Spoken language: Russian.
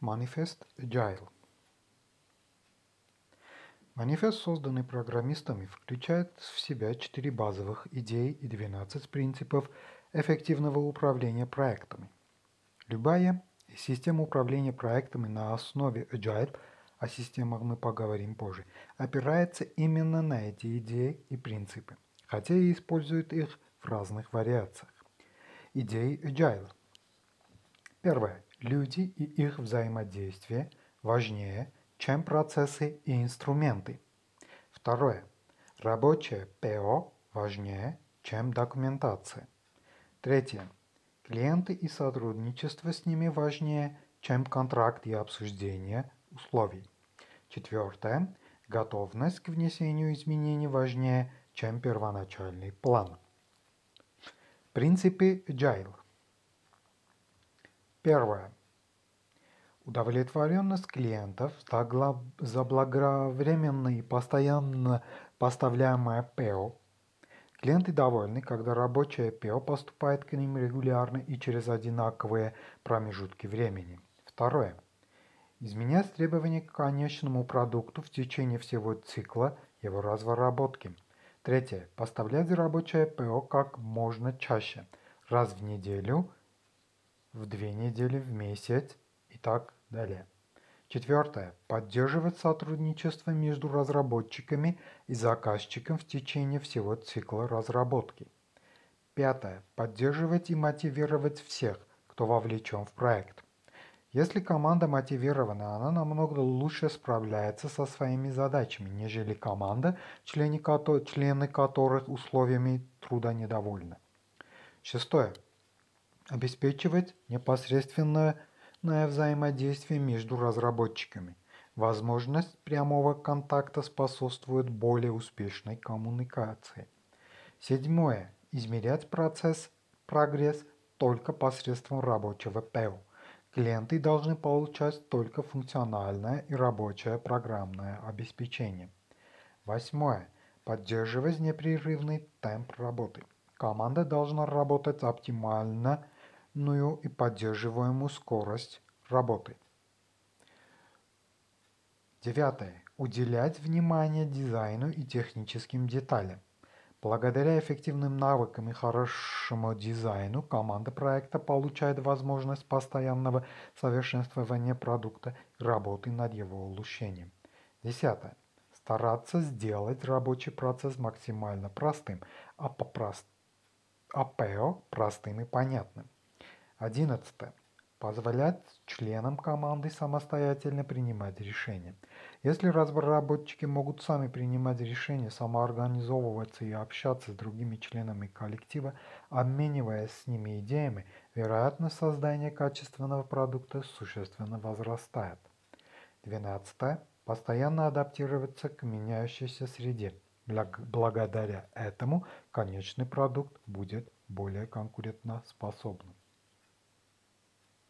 Manifest Agile Манифест, созданный программистами, включает в себя четыре базовых идеи и 12 принципов эффективного управления проектами. Любая система управления проектами на основе Agile, о системах мы поговорим позже, опирается именно на эти идеи и принципы, хотя и использует их в разных вариациях. Идеи Agile. Первое. Люди и их взаимодействие важнее, чем процессы и инструменты. Второе. Рабочее ПО важнее, чем документация. Третье. Клиенты и сотрудничество с ними важнее, чем контракт и обсуждение условий. Четвертое. Готовность к внесению изменений важнее, чем первоначальный план. Принципы Agile. Первое. Удовлетворенность клиентов заблаговременно и постоянно поставляемое ПО. Клиенты довольны, когда рабочее ПО поступает к ним регулярно и через одинаковые промежутки времени. Второе. Изменять требования к конечному продукту в течение всего цикла его разработки. Третье. Поставлять рабочее ПО как можно чаще, раз в неделю – в две недели в месяц и так далее. Четвертое. Поддерживать сотрудничество между разработчиками и заказчиком в течение всего цикла разработки. Пятое. Поддерживать и мотивировать всех, кто вовлечен в проект. Если команда мотивирована, она намного лучше справляется со своими задачами, нежели команда, члены которых условиями труда недовольны. Шестое обеспечивать непосредственное взаимодействие между разработчиками. Возможность прямого контакта способствует более успешной коммуникации. Седьмое. Измерять процесс, прогресс только посредством рабочего ПЭО. Клиенты должны получать только функциональное и рабочее программное обеспечение. Восьмое. Поддерживать непрерывный темп работы. Команда должна работать оптимально ную и поддерживаемую скорость работы. Девятое. Уделять внимание дизайну и техническим деталям. Благодаря эффективным навыкам и хорошему дизайну команда проекта получает возможность постоянного совершенствования продукта и работы над его улучшением. Десятое. Стараться сделать рабочий процесс максимально простым, а, попрост... а ПО простым и понятным. 11. Позволять членам команды самостоятельно принимать решения. Если разработчики могут сами принимать решения, самоорганизовываться и общаться с другими членами коллектива, обмениваясь с ними идеями, вероятность создания качественного продукта существенно возрастает. 12. Постоянно адаптироваться к меняющейся среде. Благодаря этому конечный продукт будет более конкурентоспособным.